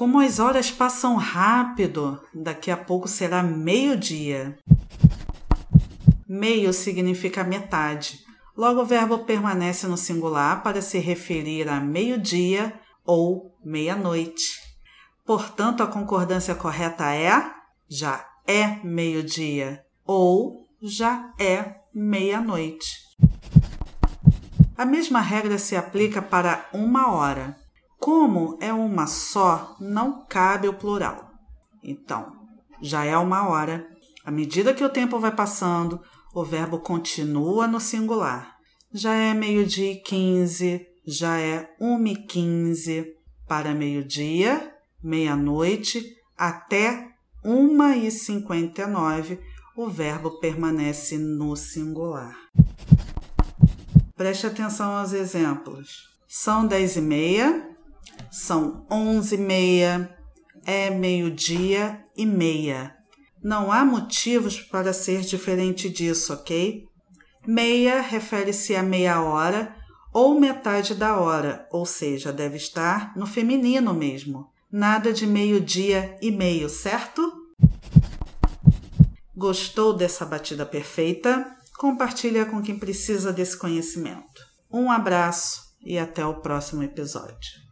Como as horas passam rápido, daqui a pouco será meio-dia. Meio significa metade. Logo, o verbo permanece no singular para se referir a meio-dia ou meia-noite. Portanto, a concordância correta é já é meio-dia ou já é meia-noite. A mesma regra se aplica para uma hora. Como é uma só, não cabe o plural. Então, já é uma hora. À medida que o tempo vai passando, o verbo continua no singular. Já é meio-dia e quinze, já é uma e quinze. Para meio-dia, meia-noite, até uma e cinquenta e nove, o verbo permanece no singular. Preste atenção aos exemplos. São dez e meia, são onze e meia, é meio-dia e meia. Não há motivos para ser diferente disso, ok? Meia refere-se a meia hora ou metade da hora, ou seja, deve estar no feminino mesmo. Nada de meio-dia e meio, certo? Gostou dessa batida perfeita? Compartilha com quem precisa desse conhecimento. Um abraço e até o próximo episódio.